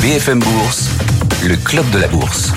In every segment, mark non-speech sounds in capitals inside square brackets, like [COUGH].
BFM Bourse, le club de la bourse.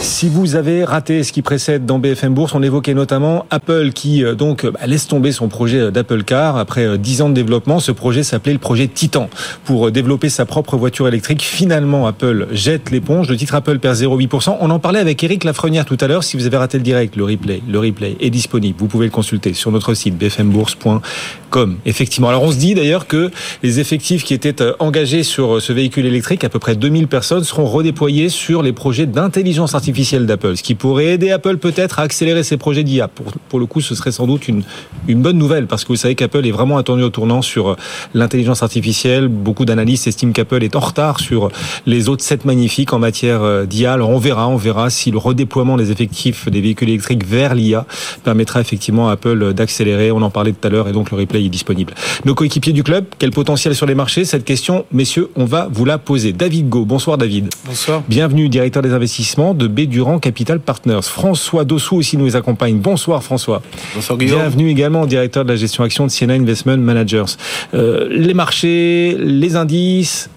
Si vous avez raté ce qui précède dans BFM Bourse, on évoquait notamment Apple qui euh, donc bah, laisse tomber son projet euh, d'Apple Car après 10 euh, ans de développement. Ce projet s'appelait le projet Titan pour développer sa propre voiture électrique. Finalement, Apple jette l'éponge. Le titre Apple perd 0,8%. On en parlait avec Eric Lafrenière tout à l'heure. Si vous avez raté le direct, le replay, le replay est disponible. Vous pouvez le consulter sur notre site bfmbourse.com. Effectivement. Alors on se dit d'ailleurs que les effectifs qui étaient engagés sur ce véhicule électrique, à peu près 2000 personnes, seront redéployés sur les projets d'intelligence artificielle d'Apple, ce qui pourrait aider Apple peut-être à accélérer ses projets d'IA. Pour, pour le coup, ce serait sans doute une, une bonne nouvelle, parce que vous savez qu'Apple est vraiment attendu au tournant sur euh, l'intelligence artificielle. Beaucoup d'analystes estiment qu'Apple est en retard sur les autres 7 magnifiques en matière euh, d'IA. Alors on verra, on verra si le redéploiement des effectifs des véhicules électriques vers l'IA permettra effectivement à Apple d'accélérer. On en parlait tout à l'heure et donc le replay est disponible. Nos coéquipiers du club, quel potentiel sur les marchés? Cette question, messieurs, on va vous la poser. David Go, bonsoir David. Bonsoir. Bienvenue, directeur des investissements de B Durand Capital Partners. François Dossou aussi nous accompagne. Bonsoir François. Bonsoir Guillaume. Bienvenue également directeur de la gestion action de Siena Investment Managers. Euh, les marchés, les indices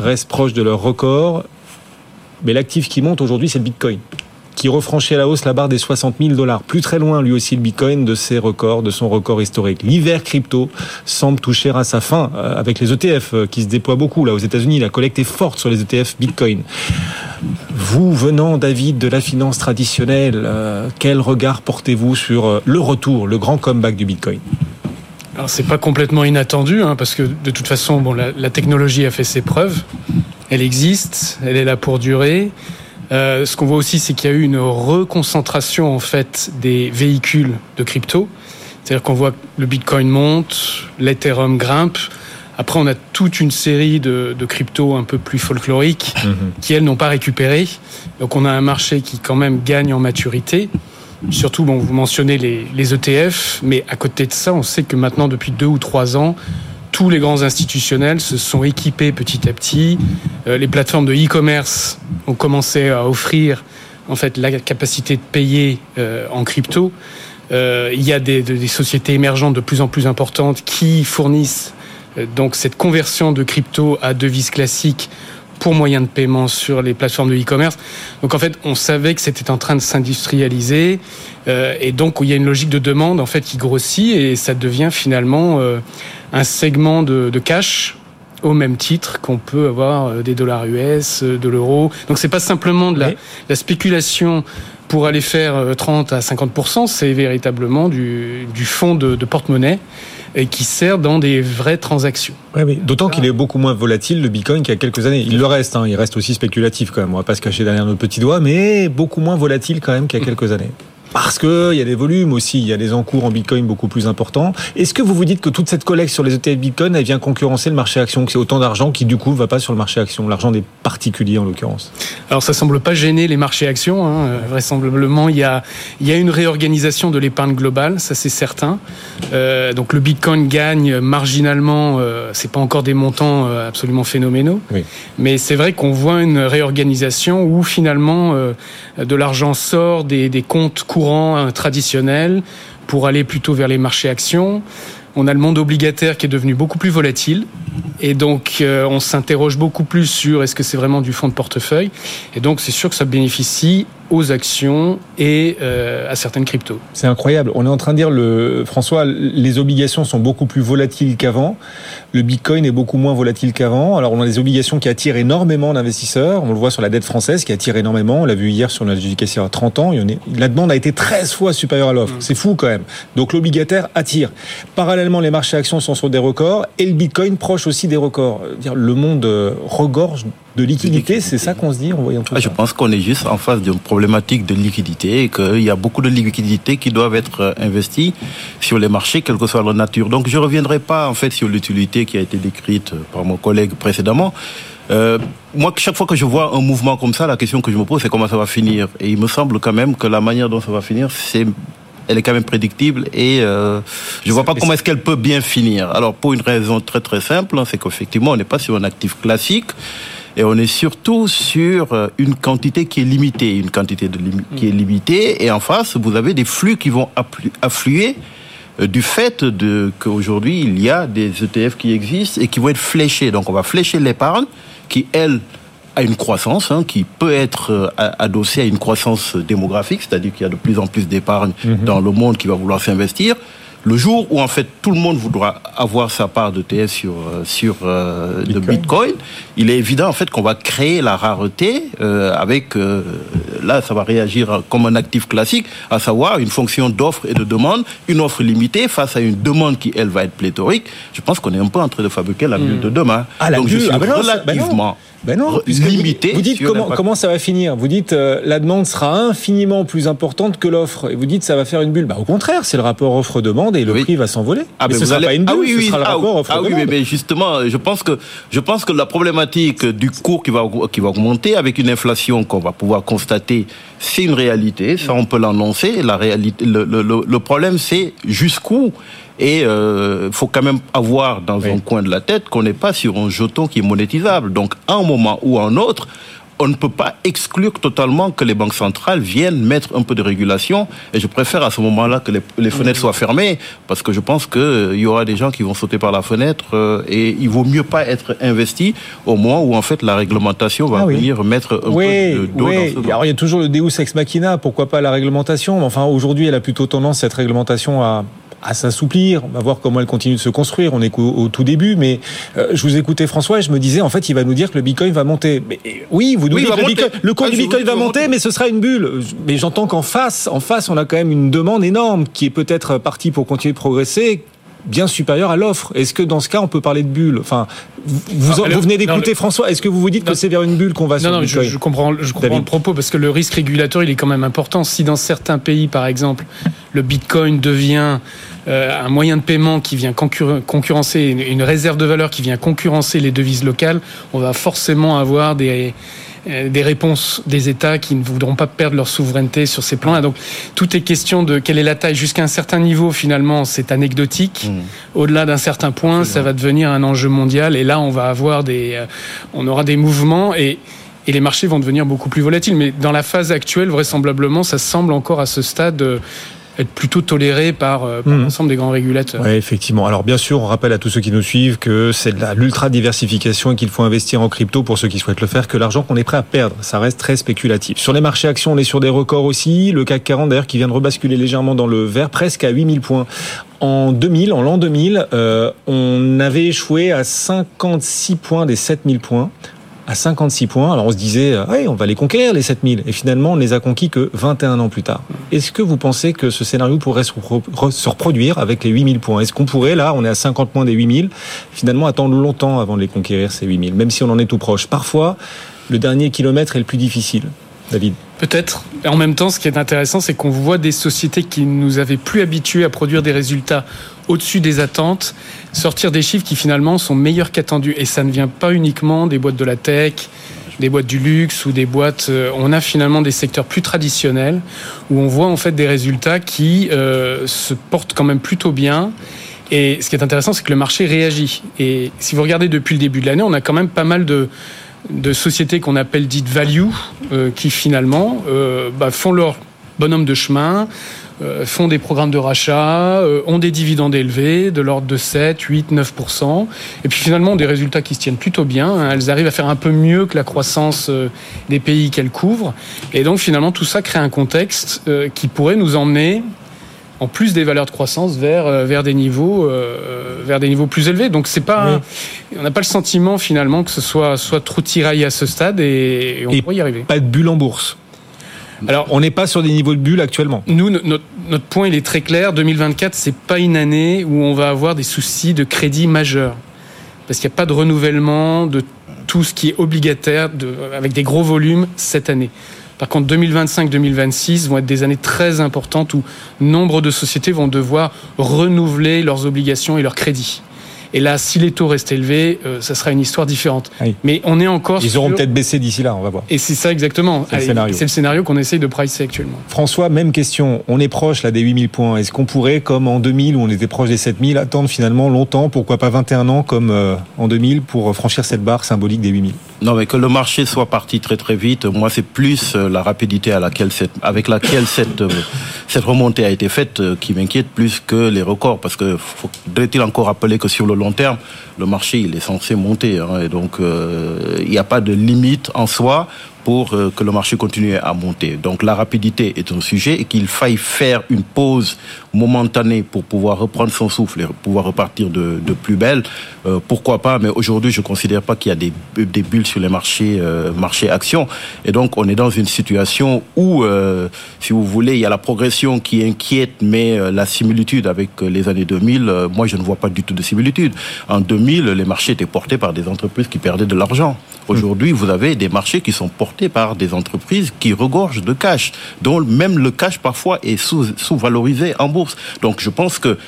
restent proches de leur record, mais l'actif qui monte aujourd'hui c'est le Bitcoin qui refranchit à la hausse la barre des 60 000 dollars. Plus très loin, lui aussi, le Bitcoin de ses records, de son record historique. L'hiver crypto semble toucher à sa fin euh, avec les ETF euh, qui se déploient beaucoup là aux États-Unis. La collecte est forte sur les ETF Bitcoin. Vous, venant, David, de la finance traditionnelle, euh, quel regard portez-vous sur le retour, le grand comeback du Bitcoin? Alors c'est pas complètement inattendu, hein, parce que de toute façon, la, technologie a fait ses preuves, elle existe, elle est là pour durer. Euh, ce qu'on voit aussi, c'est qu'il y a eu une reconcentration en fait des véhicules de crypto. C'est-à-dire qu'on voit que le Bitcoin monte, l'Ethereum grimpe. Après, on a toute une série de, de cryptos un peu plus folkloriques mhm. qui, elles, n'ont pas récupéré. Donc, on a un marché qui, quand même, gagne en maturité. Surtout, bon, vous mentionnez les, les ETF, mais à côté de ça, on sait que maintenant, depuis deux ou trois ans, tous les grands institutionnels se sont équipés petit à petit. Euh, les plateformes de e-commerce ont commencé à offrir en fait la capacité de payer euh, en crypto. Euh, il y a des, des, sociétés émergentes de plus en plus importantes qui fournissent donc cette conversion de crypto à devises classiques pour moyen de paiement sur les plateformes de e-commerce. Donc en fait, on savait que c'était en train de s'industrialiser euh, et donc il y a une logique de demande en fait qui grossit et ça devient finalement euh, un segment de, de cash au même titre qu'on peut avoir euh, des dollars US, euh, de l'euro. Donc c'est pas simplement de la, la, spéculation pour aller faire 30 à 50 c'est véritablement du, du fonds de, de porte-monnaie et qui sert dans des vraies transactions. Oui. D'autant qu'il est beaucoup moins volatile, le Bitcoin, qu'il y a quelques années. Il le reste, hein. il reste aussi spéculatif quand même, on va pas se cacher derrière nos petits doigts, mais beaucoup moins volatile quand même qu'il y a quelques années. Parce qu'il y a des volumes aussi, il y a des encours en Bitcoin beaucoup plus importants. Est-ce que vous vous dites que toute cette collecte sur les ETF Bitcoin, elle vient concurrencer le marché action, que c'est autant d'argent qui du coup ne va pas sur le marché action, l'argent des particuliers en l'occurrence? Alors ça semble pas gêner les marchés actions. Hein. Vraisemblablement, il y, a, il y a une réorganisation de l'épargne globale, ça c'est certain. Euh, donc le Bitcoin gagne marginalement, euh, c'est pas encore des montants euh, absolument phénoménaux, oui. mais c'est vrai qu'on voit une réorganisation où finalement euh, de l'argent sort des, comptes courants courant traditionnel pour aller plutôt vers les marchés actions. On a le monde obligataire qui est devenu beaucoup plus volatile. Et donc, euh, on s'interroge beaucoup plus sur est-ce que c'est vraiment du fonds de portefeuille. Et donc, c'est sûr que ça bénéficie aux actions et euh, à certaines cryptos. C'est incroyable. On est en train de dire, le, François, les obligations sont beaucoup plus volatiles qu'avant. Le Bitcoin est beaucoup moins volatile qu'avant. Alors on a des obligations qui attirent énormément d'investisseurs. On le voit sur la dette française qui attire énormément. On l'a vu hier sur notre adjudication à 30 ans. La demande a été 13 fois supérieure à l'offre. Mmh. C'est fou quand même. Donc l'obligataire attire. Parallèlement, les marchés actions sont sur des records et le Bitcoin proche aussi des records. Le monde euh, regorge de liquidité, c'est ça qu'on se dit en voyant tout ah, ça Je pense qu'on est juste en face d'une problématique de liquidité et qu'il y a beaucoup de liquidités qui doivent être euh, investies sur les marchés, quelle que soit leur nature. Donc je ne reviendrai pas en fait sur l'utilité qui a été décrite par mon collègue précédemment. Euh, moi, chaque fois que je vois un mouvement comme ça, la question que je me pose, c'est comment ça va finir? Et il me semble quand même que la manière dont ça va finir, c'est elle est quand même prédictible et euh, je vois pas comment est-ce qu'elle peut bien finir. Alors pour une raison très très simple, hein, c'est qu'effectivement on n'est pas sur un actif classique. Et on est surtout sur euh, une quantité qui est limitée, une quantité de qui est limitée. Et en face, vous avez des flux qui vont affluer euh, du fait de qu'aujourd'hui il y a des ETF qui existent et qui vont être fléchés. Donc on va flécher l'épargne qui, elle, a une croissance hein, qui peut être euh, adossée à une croissance démographique, c'est-à-dire qu'il y a de plus en plus d'épargne mhm. dans le monde qui va vouloir s'investir. Le jour où en fait tout le monde voudra avoir sa part de TS sur euh, sur euh, le Bitcoin, il est évident en fait qu'on va créer la rareté euh, avec là ça va réagir comme un actif classique, à savoir une fonction d'offre et de demande, une offre limitée face à une demande qui elle va être pléthorique. Je pense qu'on est un peu en train de fabriquer la bulle hmm. de demain. Ah, Donc je suis ah, ben relativement ben non, limité. Vous dites comment, comment ça va finir? Vous dites euh, la demande sera infiniment plus importante que l'offre, et vous dites ça va faire une bulle. Bah, au contraire, c'est le rapport offre-demande et le prix va s'envoler. Ah, mais, ce sera pas une bulle, ah, oui, oui. ce sera le ah, rapport offre-demande. Ah oui, mais, justement, je pense que je pense que la problématique du cours qui va qui va augmenter avec une inflation qu'on va pouvoir constater, c'est une réalité. Ça, on peut l'annoncer. La réalité, le, le, le problème, c'est jusqu'où et il euh, faut quand même avoir dans un coin de la tête qu'on n'est pas sur un jeton qui est monétisable. Donc, à un moment ou à un autre, on ne peut pas exclure totalement que les banques centrales viennent mettre un peu de régulation. Et je préfère à ce moment-là que les, fenêtres soient fermées, parce que je pense qu'il euh, y aura des gens qui vont sauter par la fenêtre euh, et il vaut mieux pas être investi au moment où en fait la réglementation va ah venir mettre un peu de dos oui. dans ce Alors il y a toujours le Deus ex machina, pourquoi pas la réglementation Enfin aujourd'hui elle a plutôt tendance cette réglementation à à s'assouplir. On va voir comment elle continue de se construire. On est au, tout début, mais euh, je vous écoutais François et je me disais en fait il va nous dire que le Bitcoin va monter. Mais, oui, vous nous dites que le, cours ah, du Bitcoin va monter, mais ce sera une bulle. Mais j'entends qu'en face, en face, on a quand même une demande énorme qui est peut-être partie pour continuer de progresser bien supérieure à l'offre. Est-ce que dans ce cas, on peut parler de bulle Enfin, vous, vous, venez d'écouter François. Est-ce que vous vous dites que c'est vers une bulle qu'on va Non, non, je, je, comprends, je comprends le propos parce que le risque régulateur, il est quand même important. Si dans certains pays, par exemple, le Bitcoin devient euh, un moyen de paiement qui vient concurrencer une réserve de valeur qui vient concurrencer les devises locales, on va forcément avoir des des réponses des États qui ne voudront pas perdre leur souveraineté sur ces plans-là. Donc, tout est question de quelle est la taille. Jusqu'à un certain niveau, finalement, c'est anecdotique. Mmh. Au-delà d'un certain point, ça va devenir un enjeu mondial. Et là, on va avoir des, euh, on aura des mouvements et et les marchés vont devenir beaucoup plus volatiles. Mais dans la phase actuelle, vraisemblablement, ça semble encore à ce stade euh, être plutôt toléré par, euh, mmh. l'ensemble des grands régulateurs. Oui, effectivement. Alors bien sûr, on rappelle à tous ceux qui nous suivent que c'est de l'ultra diversification et qu'il faut investir en crypto pour ceux qui souhaitent le faire, que l'argent qu'on est prêt à perdre, ça reste très spéculatif. Sur les marchés actions, on est sur des records aussi. Le CAC 40 d'ailleurs qui vient de rebasculer légèrement dans le vert, presque à 8000 points. En 2000, en l'an 2000, euh, on avait échoué à 56 points des 7000 points à 56 points. Alors on se disait, euh, on va les conquérir les 7000. Et finalement, on les a conquis que 21 ans plus tard. Est-ce que vous pensez que ce scénario pourrait se reproduire avec les 8000 points? Est-ce qu'on pourrait, là, on est à 50 points des 8000, finalement attendre longtemps avant de les conquérir, ces 8000, même si on en est tout proche? Parfois, le dernier kilomètre est le plus difficile. David Peut-être. Et en même temps, ce qui est intéressant, c'est qu'on voit des sociétés qui nous avaient plus habitués à produire des résultats au-dessus des attentes, sortir des chiffres qui finalement sont meilleurs qu'attendus. Et ça ne vient pas uniquement des boîtes de la tech, des boîtes du luxe ou des boîtes. Euh, on a finalement des secteurs plus traditionnels où on voit en fait des résultats qui euh, se portent quand même plutôt bien. Et ce qui est intéressant, c'est que le marché réagit. Et si vous regardez depuis le début de l'année, on a quand même pas mal de, de sociétés qu'on appelle dites value, euh, qui finalement euh, bah, font leur bonhomme de chemin, euh, font des programmes de rachat, ont des dividendes élevés de l'ordre de 7, 8, 9%, et puis finalement ont des résultats qui se tiennent plutôt bien. Hein. Elles arrivent à faire un peu mieux que la croissance des pays qu'elles couvrent, et donc finalement tout ça crée un contexte qui pourrait nous emmener en plus des valeurs de croissance vers euh, vers des niveaux euh, vers des niveaux plus élevés. Donc c'est pas on n'a pas le sentiment finalement que ce soit soit trop tiraillé à ce stade et, on pourrait y arriver. Pas de bulle en bourse. Alors, on n'est pas sur des niveaux de bulle actuellement. Nous, notre, notre point, il est très clair. 2024, c'est pas une année où on va avoir des soucis de crédit majeurs. Parce qu'il n'y a pas de renouvellement de tout ce qui est obligataire de, avec des gros volumes cette année. Par contre, 2025-2026 vont être des années très importantes où nombre de sociétés vont devoir renouveler leurs obligations et leurs crédits. Et là, si les taux restent élevés, euh, ça sera une histoire différente. Mais on est encore. Ils auront peut-être baissé d'ici là, on va voir. Et c'est ça exactement. C'est le scénario, le scénario qu'on essaye de pricer actuellement. François, même question. On est proche là des 8000 points. Est-ce qu'on pourrait, comme en 2000 où on était proche des 7000, attendre finalement longtemps, pourquoi pas 21 ans comme euh, en 2000 pour franchir cette barre symbolique des 8000 non, mais que le marché soit parti très très vite, moi c'est plus euh, la rapidité à laquelle cette, avec laquelle [COUGHS] cette, euh, cette remontée a été faite euh, qui m'inquiète plus que les records, parce que faut-il encore rappeler que sur le long terme, le marché il est censé monter. Hein, et donc il n'y a pas de limite en soi pour euh, que le marché continue à monter. Donc la rapidité est un sujet et qu'il faille faire une pause momentanée pour pouvoir reprendre son souffle et pouvoir repartir de, plus belle. Euh, pourquoi pas Mais aujourd'hui, je ne considère pas qu'il y a des, bulles sur les marchés, euh, marchés actions. Et donc, on est dans une situation où, euh, si vous voulez, il y a la progression qui inquiète, mais euh, la similitude avec les années 2000, moi, je ne vois pas du tout de similitude. En 2000, les marchés étaient portés par des entreprises qui perdaient de l'argent. Aujourd'hui, vous avez des marchés qui sont portés par des entreprises qui regorgent de cash, dont même le cash parfois est sous-valorisé en bourse. Donc je pense que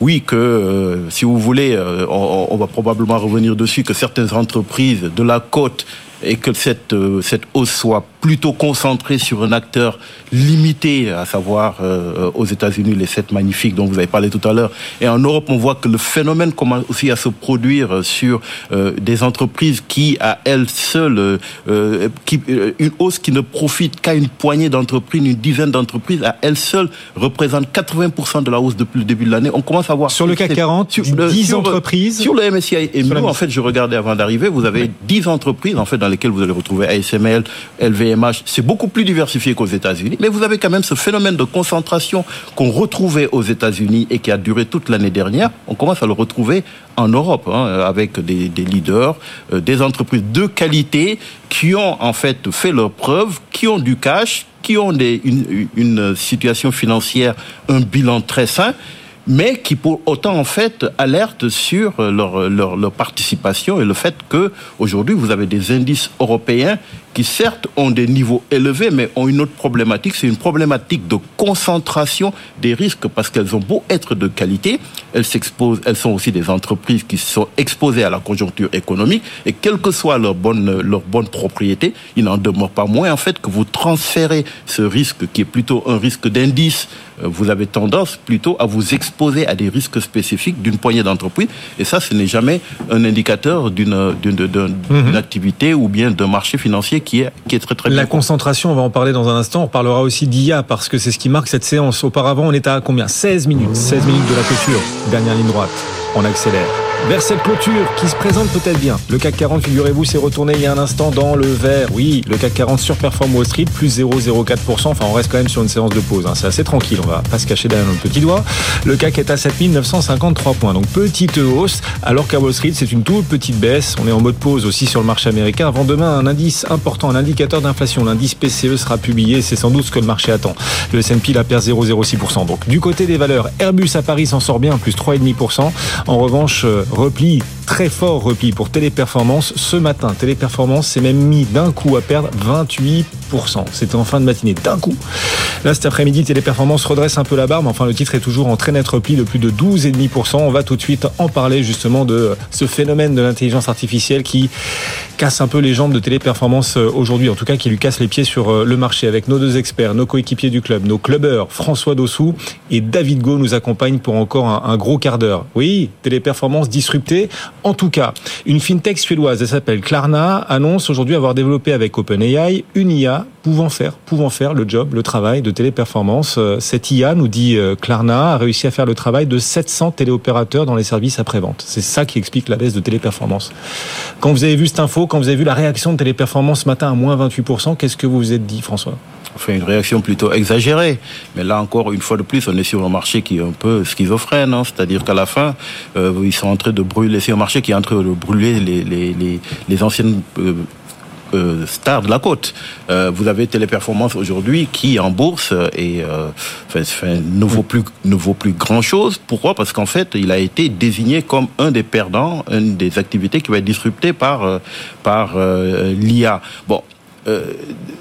oui, que euh, si vous voulez, euh, on, on, va probablement revenir dessus, que certaines entreprises de la côte et que cette, euh, cette hausse soit plutôt concentrée sur un acteur limité, à savoir euh, aux États-Unis, les sept magnifiques dont vous avez parlé tout à l'heure. Et en Europe, on voit que le phénomène commence aussi à se produire sur euh, des entreprises qui, à elles seules, euh, qui, une hausse qui ne profite qu'à une poignée d'entreprises, une dizaine d'entreprises, à elles seules, représente 80% de la hausse depuis le début de l'année. On commence à voir... Sur le CAC 40, sur, 10 sur, entreprises Sur le MSCI et nous, en fait, je regardais avant d'arriver, vous avez oui. 10 entreprises, en fait, dans lesquelles vous allez retrouver ASML, LVMH. C'est beaucoup plus diversifié qu'aux États-Unis, mais vous avez quand même ce phénomène de concentration qu'on retrouvait aux États-Unis et qui a duré toute l'année dernière. On commence à le retrouver en Europe, hein, avec des, leaders, euh, des entreprises de qualité qui ont en fait fait leurs preuves, qui ont du cash, qui ont une situation financière, un bilan très sain mais qui pour autant en fait alertent sur leur, leur, leur participation et le fait que aujourd'hui vous avez des indices européens qui certes ont des niveaux élevés, mais ont une autre problématique, c'est une problématique de concentration des risques, parce qu'elles ont beau être de qualité, elles s'exposent, elles sont aussi des entreprises qui sont exposées à la conjoncture économique, et quelle que soit leur bonne, leur bonne propriété, il n'en demeure pas moins en fait que vous transférez ce risque qui est plutôt un risque d'indice, vous avez tendance plutôt à vous exposer à des risques spécifiques d'une poignée d'entreprises, et ça, ce n'est jamais un indicateur d'une, d'une, d'une, mmh. activité ou bien d'un marché financier qui est, qui est très très La bien concentration, on va en parler dans un instant. On parlera aussi d'IA parce que c'est ce qui marque cette séance. Auparavant, on était à combien? 16 minutes. 16 minutes de la clôture. Dernière ligne droite. On accélère. Vers cette clôture qui se présente peut-être bien. Le CAC 40, figurez-vous, s'est retourné il y a un instant dans le vert. Oui, le CAC 40 surperforme Wall Street, plus 0,04%. Enfin, on reste quand même sur une séance de pause. Hein. C'est assez tranquille, on va pas se cacher derrière notre petit doigt. Le CAC est à 7953 points. Donc, petite hausse, alors qu'à Wall Street, c'est une toute petite baisse. On est en mode pause aussi sur le marché américain. Avant demain, un indice important, un indicateur d'inflation. L'indice PCE sera publié. C'est sans doute ce que le marché attend. Le S&P, la perd 0,06%. Donc, du côté des valeurs, Airbus à Paris s'en sort bien, plus 3,5%. En revanche, repli très fort repli pour Téléperformance ce matin. Téléperformance s'est même mis d'un coup à perdre 28%. C'était en fin de matinée, d'un coup. Là, cet après-midi, Téléperformance redresse un peu la barre, mais enfin, le titre est toujours en très net repli de plus de 12,5%. On va tout de suite en parler justement de ce phénomène de l'intelligence artificielle qui casse un peu les jambes de Téléperformance aujourd'hui, en tout cas qui lui casse les pieds sur le marché avec nos deux experts, nos coéquipiers du club, nos clubbeurs, François Dossou et David Go nous accompagnent pour encore un, un gros quart d'heure. Oui, Téléperformance disruptée. En tout cas, une fintech suédoise, elle s'appelle Klarna, annonce aujourd'hui avoir développé avec OpenAI une IA pouvant faire, pouvant faire le job, le travail de téléperformance. Cette IA, nous dit Klarna, a réussi à faire le travail de 700 téléopérateurs dans les services après-vente. C'est ça qui explique la baisse de téléperformance. Quand vous avez vu cette info, quand vous avez vu la réaction de téléperformance ce matin à moins 28%, qu'est-ce que vous vous êtes dit, François? Fait une réaction plutôt exagérée. Mais là encore, une fois de plus, on est sur un marché qui est un peu schizophrène. Hein. C'est-à-dire qu'à la fin, euh, ils sont en train de brûler, c'est un marché qui est en train de brûler les, les, les, les anciennes euh, euh, stars de la côte. Euh, vous avez Téléperformance aujourd'hui qui en bourse et euh, fait, fait, ne vaut plus ne vaut plus grand chose. Pourquoi? Parce qu'en fait, il a été désigné comme un des perdants, une des activités qui va être disruptée par par l'IA. Bon, euh,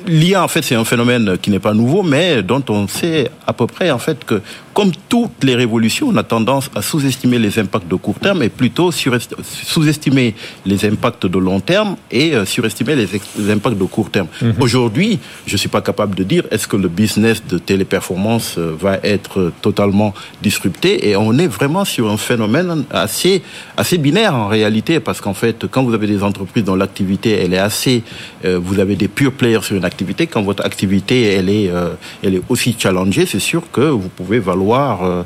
l'IA, en fait, c'est un phénomène qui n'est pas nouveau, mais dont on sait à peu près, en fait, que comme toutes les révolutions, on a tendance à sous-estimer les impacts de court terme et plutôt sous-estimer les impacts de long terme et euh, surestimer les, les, impacts de court terme. Mm -hmm. Aujourd'hui, je suis pas capable de dire est-ce que le business de téléperformance va être totalement disrupté et on est vraiment sur un phénomène assez assez binaire en réalité parce qu'en fait, quand vous avez des entreprises dont l'activité elle est assez, euh, vous avez des pure players sur une activité, quand votre activité elle est, euh, elle est aussi challengée, c'est sûr que vous pouvez valoir falloir,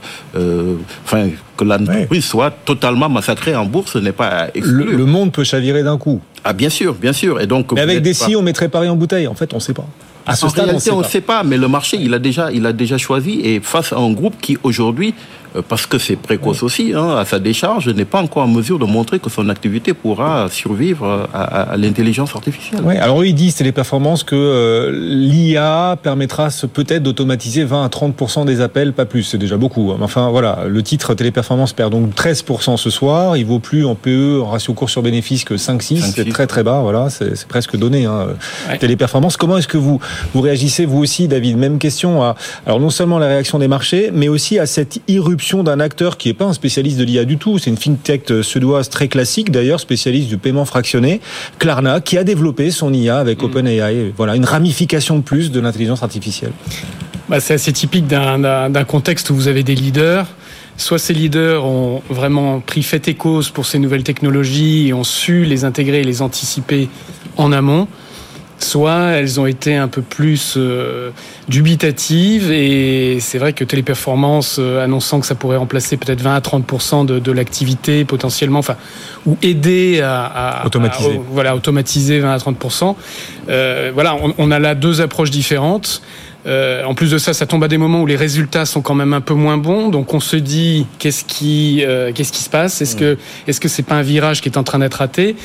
enfin, que l'entreprise soit totalement massacrée en bourse, n'est pas exclu. Le, monde peut chavirer d'un coup. Ah bien sûr, bien sûr. Et donc, mais avec des si, on mettrait Paris en bouteille. En fait, on ne sait pas. À ce en stade, réalité, on ne sait, pas, mais le marché, il a déjà, il a déjà choisi. Et face à un groupe qui aujourd'hui euh, parce que c'est précoce aussi, hein, à sa décharge, n'est pas encore en mesure de montrer que son activité pourra survivre à, l'intelligence artificielle. Oui, alors eux, ils disent, Téléperformance, que euh, l'IA permettra peut-être d'automatiser 20 à 30% des appels, pas plus, c'est déjà beaucoup. Hein. Enfin voilà, le titre Téléperformance perd donc 13% ce soir, il vaut plus en PE, en ratio cours sur bénéfice que 5-6, c'est très très bas, voilà, c'est presque donné. Hein. Téléperformance, comment est-ce que vous, vous réagissez, vous aussi, David? Même question à, alors non seulement la réaction des marchés, mais aussi à cette irruption d'un acteur qui n'est pas un spécialiste de l'IA du tout. C'est une fintech suédoise très classique d'ailleurs, spécialiste du paiement fractionné, Klarna, qui a développé son IA avec mm. OpenAI. Voilà, une ramification de plus de l'intelligence artificielle. Bah, c'est assez typique d'un contexte où vous avez des leaders. Soit ces leaders ont vraiment pris fait et cause pour ces nouvelles technologies et ont su les intégrer et les anticiper en amont soit elles ont été un peu plus euh, dubitatives et c'est vrai que Téléperformance euh, annonçant que ça pourrait remplacer peut-être 20 à 30 de, de l'activité potentiellement, enfin ou aider à, automatiser, voilà automatiser 20 à 30% euh, voilà, on, on, a là deux approches différentes. Euh, en plus de ça, ça tombe à des moments où les résultats sont quand même un peu moins bons. Donc on se dit qu'est-ce qui qu'est-ce qui se passe? Est-ce que est-ce que c'est pas un virage qui est en train d'être raté?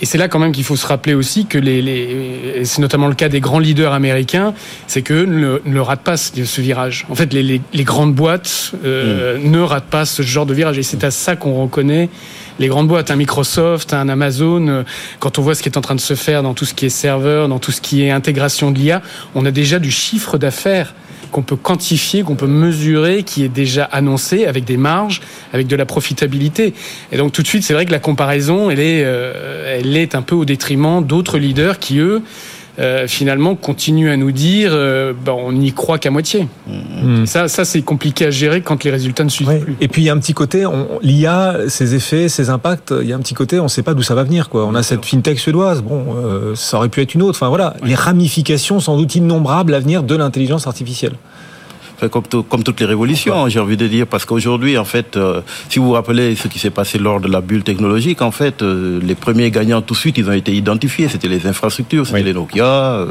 Et c'est là quand même qu'il faut se rappeler aussi que les, les c'est notamment le cas des grands leaders américains, c'est que ne, ne ratent pas ce, virage. En fait, les, les, les grandes boîtes euh, mm. ne ratent pas ce genre de virage. Et c'est à ça qu'on reconnaît les grandes boîtes, un Microsoft, un Amazon. Euh, quand on voit ce qui est en train de se faire dans tout ce qui est serveur, dans tout ce qui est intégration de l'IA, on a déjà du chiffre d'affaires qu'on peut quantifier, qu'on peut mesurer, qui est déjà annoncé avec des marges, avec de la profitabilité. Et donc tout de suite, c'est vrai que la comparaison, elle est, euh, elle est un peu au détriment d'autres leaders qui, eux, euh, finalement continuent à nous dire euh, ben, on n'y croit qu'à moitié. Mmh. Ça, ça c'est compliqué à gérer quand les résultats ne suivent plus. Et puis il y a un petit côté, l'IA, ses effets, ses impacts, il y a un petit côté, on ne sait pas d'où ça va venir. Quoi. On a cette fintech suédoise, bon, euh, ça aurait pu être une autre. Enfin voilà, les ramifications sans doute innombrables à venir de l'intelligence artificielle comme, comme, toutes les révolutions, j'ai envie de dire, parce qu'aujourd'hui, en fait, euh, si vous vous rappelez ce qui s'est passé lors de la bulle technologique, en fait, euh, les premiers gagnants tout de suite, ils ont été identifiés. C'était les infrastructures, c'était les Nokia.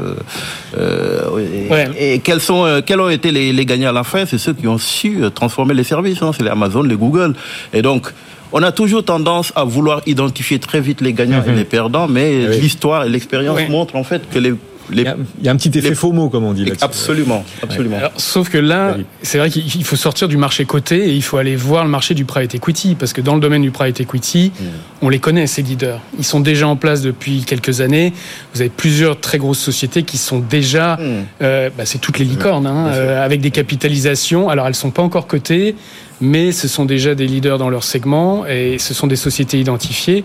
Euh, et, quels sont, quels ont été les, les gagnants à la fin? C'est ceux qui ont su transformer les services. Hein, c'est les Amazon, les Google. Et donc, on a toujours tendance à vouloir identifier très vite les gagnants et mhm. les perdants, mais l'histoire et l'expérience montrent en fait que les il, y a, un petit effet faux mot, comme on dit. Absolument, absolument. sauf que là, c'est vrai qu'il faut sortir du marché coté et il faut aller voir le marché du private equity, parce que dans le domaine du private equity, mm. on les connaît, ces leaders. Ils sont déjà en place depuis quelques années. Vous avez plusieurs très grosses sociétés qui sont déjà, mm. euh, bah, c'est toutes les licornes, hein, euh, avec des capitalisations. Alors, elles sont pas encore cotées, mais ce sont déjà des leaders dans leur segment et ce sont des sociétés identifiées.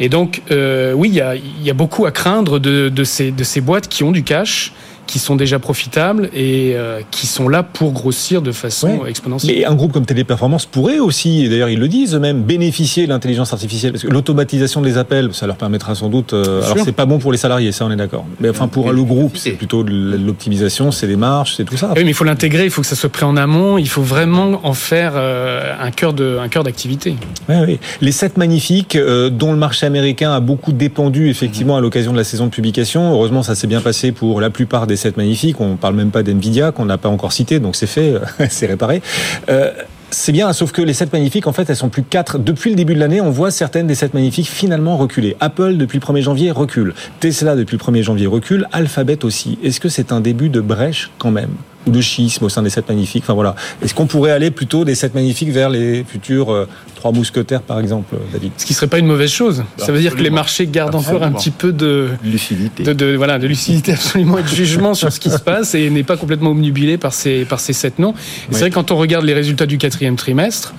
Et donc, euh, oui, il y a, y beaucoup à craindre de, de, ces, de ces boîtes qui ont du cash qui sont déjà profitables et euh, qui sont là pour grossir de façon exponentielle. Mais un groupe comme Téléperformance pourrait aussi, et d'ailleurs ils le disent eux-mêmes, bénéficier de l'intelligence artificielle parce que l'automatisation des appels, ça leur permettra sans doute. Euh, alors c'est pas bon pour les salariés, ça on est d'accord. Mais enfin pour le groupe, c'est plutôt de l'optimisation, c'est des marges, c'est tout ça. Oui, mais il faut l'intégrer, il faut que ça soit pris en amont, il faut vraiment en faire euh, un cœur de un cœur d'activité. Oui, oui. Les sept magnifiques dont le marché américain a beaucoup dépendu effectivement à l'occasion de la saison de publication. Heureusement, ça s'est bien passé pour la plupart des c'est magnifique. On parle même pas d'Nvidia qu'on n'a pas encore cité, donc c'est fait, [LAUGHS] c'est réparé. Euh, c'est bien, sauf que les 7 magnifiques, en fait, elles sont plus que 4. Depuis le début de l'année, on voit certaines des 7 magnifiques finalement reculer. Apple, depuis le 1er janvier, recule. Tesla, depuis le 1er janvier, recule. Alphabet aussi. Est-ce que c'est un début de brèche quand même? Ou de schisme au sein des sept magnifiques. Enfin voilà. Est-ce qu'on pourrait aller plutôt des sept magnifiques vers les futurs euh, trois mousquetaires, par exemple, David? Ce qui serait pas une mauvaise chose. Ça veut dire que les marchés gardent encore un petit peu de lucidité, de, voilà, de lucidité [LAUGHS] absolument et de jugement sur ce qui se passe et n'est pas complètement omnubilé par ces par ces sept noms. C'est vrai quand on regarde les résultats du quatrième trimestre.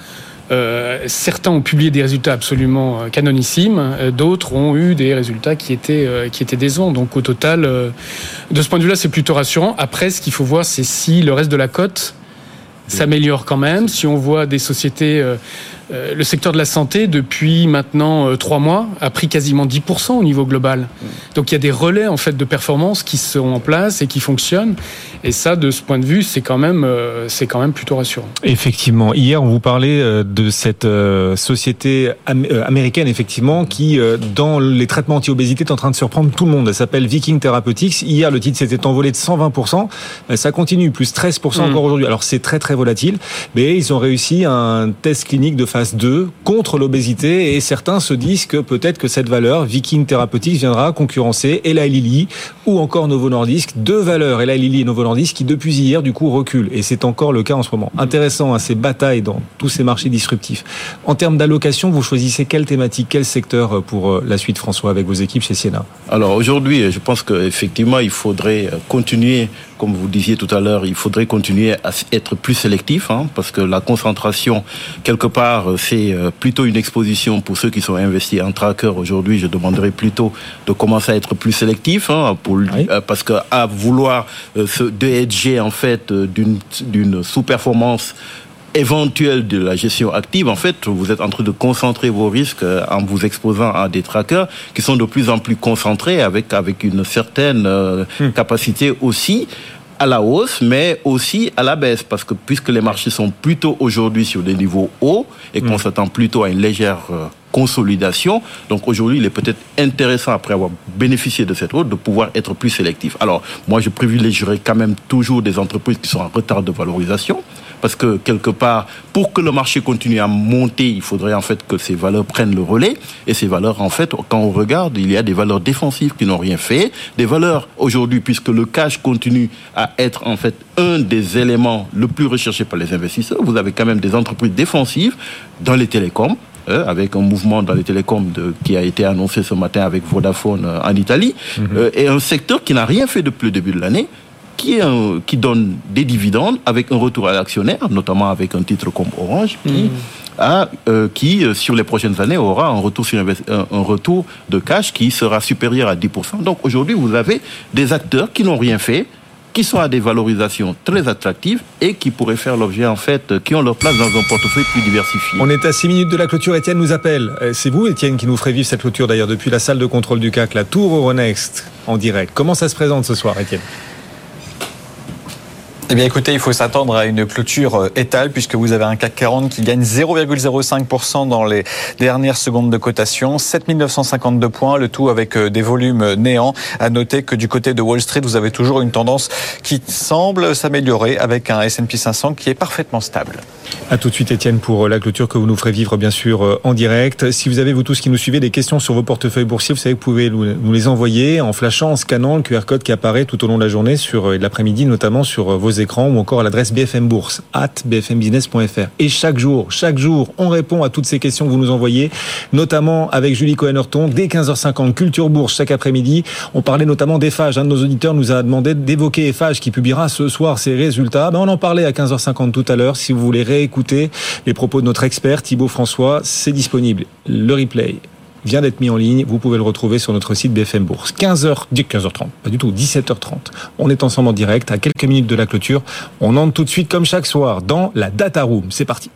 Euh, certains ont publié des résultats absolument euh, canonissimes, euh, d'autres ont eu des résultats qui étaient qui étaient décevants. Donc au total, de ce point de vue-là, c'est plutôt rassurant. Après, ce qu'il faut voir, c'est si le reste de la cote s'améliore quand même. Si on voit des sociétés Euh, le secteur de la santé, depuis maintenant euh, trois mois, a pris quasiment 10% au niveau global. Donc il y a des relais en fait de performance qui sont en place et qui fonctionnent. Et ça, de ce point de vue, c'est quand même, euh, c'est quand même plutôt rassurant. Effectivement. Hier, on vous parlait de cette société américaine, effectivement, qui, dans les traitements anti-obésité, est en train de surprendre tout le monde. Elle s'appelle Viking Therapeutics. Hier, le titre s'était envolé de 120%. Ça continue, plus 13% mm. encore aujourd'hui. Alors c'est très très volatile, mais ils ont réussi un test clinique de phase 2 contre l'obésité et certains se disent que peut-être que cette valeur, Viking Therapeutics, viendra concurrencer Eli Lilly ou encore Novo Nordisk. Deux valeurs, Eli Lilly et Novo Nordisk, qui depuis hier, du coup, reculent. Et c'est encore le cas en ce moment. Intéressant, à hein, ces batailles dans tous ces marchés disruptifs. En termes d'allocation, vous choisissez quelle thématique, quel secteur pour euh, la suite, François, avec vos équipes chez Siena? Alors aujourd'hui, je pense qu'effectivement, il faudrait continuer comme vous disiez tout à l'heure, il faudrait continuer à être plus sélectif, hein, parce que la concentration, quelque part, c'est euh, plutôt une exposition pour ceux qui sont investis en tracker. Aujourd'hui, je demanderais plutôt de commencer à être plus sélectif, hein, pour, euh, parce que à vouloir euh, se déhéger en fait d'une sous-performance éventuelle de la gestion active, en fait, vous êtes en train de concentrer vos risques euh, en vous exposant à des trackers qui sont de plus en plus concentrés avec, avec une certaine euh, hmm. capacité aussi à la hausse, mais aussi à la baisse, parce que puisque les marchés sont plutôt aujourd'hui sur des niveaux hauts et qu'on hmm. s'attend plutôt à une légère euh, consolidation. Donc aujourd'hui, il est peut-être intéressant, après avoir bénéficié de cette hausse, de pouvoir être plus sélectif. Alors, moi, je privilégierais quand même toujours des entreprises qui sont en retard de valorisation parce que quelque part, pour que le marché continue à monter, il faudrait en fait que ces valeurs prennent le relais. Et ces valeurs, en fait, quand on regarde, il y a des valeurs défensives qui n'ont rien fait, des valeurs aujourd'hui, puisque le cash continue à être en fait un des éléments le plus recherché par les investisseurs. Vous avez quand même des entreprises défensives dans les télécoms, euh, avec un mouvement dans les télécoms de, qui a été annoncé ce matin avec Vodafone euh, en Italie, mhm. euh, et un secteur qui n'a rien fait depuis le début de l'année, qui, qui donne des dividendes avec un retour à l'actionnaire, notamment avec un titre comme Orange, qui, mm. euh, qui euh, sur les prochaines années, aura un retour, sur un, retour de cash qui sera supérieur à 10%. Donc aujourd'hui, vous avez des acteurs qui n'ont rien fait, qui sont à des valorisations très attractives et qui pourraient faire l'objet, en fait, qui ont leur place dans un portefeuille plus diversifié. On est à 6 minutes de la clôture. Étienne nous appelle. Euh, c'est vous, Étienne, qui nous ferait vivre cette clôture, d'ailleurs, depuis la salle de contrôle du CAC, la Tour Euronext, en direct. Comment ça se présente ce soir, Étienne? Eh bien écoutez, il faut s'attendre à une clôture euh, étale puisque vous avez un CAC 40 qui gagne 0,05% dans les dernières secondes de cotation, 7952 points, le tout avec euh, des volumes néants. À noter que du côté de Wall Street, vous avez toujours une tendance qui semble s'améliorer avec un S&P 500 qui est parfaitement stable. À tout de suite Étienne pour euh, la clôture que vous nous ferez vivre bien sûr en direct. Si vous avez vous tous qui nous suivez des questions sur vos portefeuilles boursiers, vous savez que vous pouvez nous les envoyer en flashant, en scannant le QR code qui apparaît tout au long de la journée sur l'après-midi notamment sur vos écran ou encore à l'adresse BFM Bourse, at bfmbusiness.fr. Et chaque jour, chaque jour, on répond à toutes ces questions que vous nous envoyez, notamment avec Julie Cohen-Horton, dès 15h50, Culture Bourse, chaque après-midi. On parlait notamment d'EFAGE. Un de nos auditeurs nous a demandé d'évoquer EFAGE, qui publiera ce soir ses résultats. Ben, on en parlait à 15h50 tout à l'heure. Si vous voulez réécouter les propos de notre expert, Thibaut François, c'est disponible. Le replay vient d'être mis en ligne. Vous pouvez le retrouver sur notre site BFM Bourse. 15h, 15h30, pas du tout, 17h30. On est ensemble en direct à quelques minutes de la clôture. On entre tout de suite comme chaque soir dans la Data Room. C'est parti.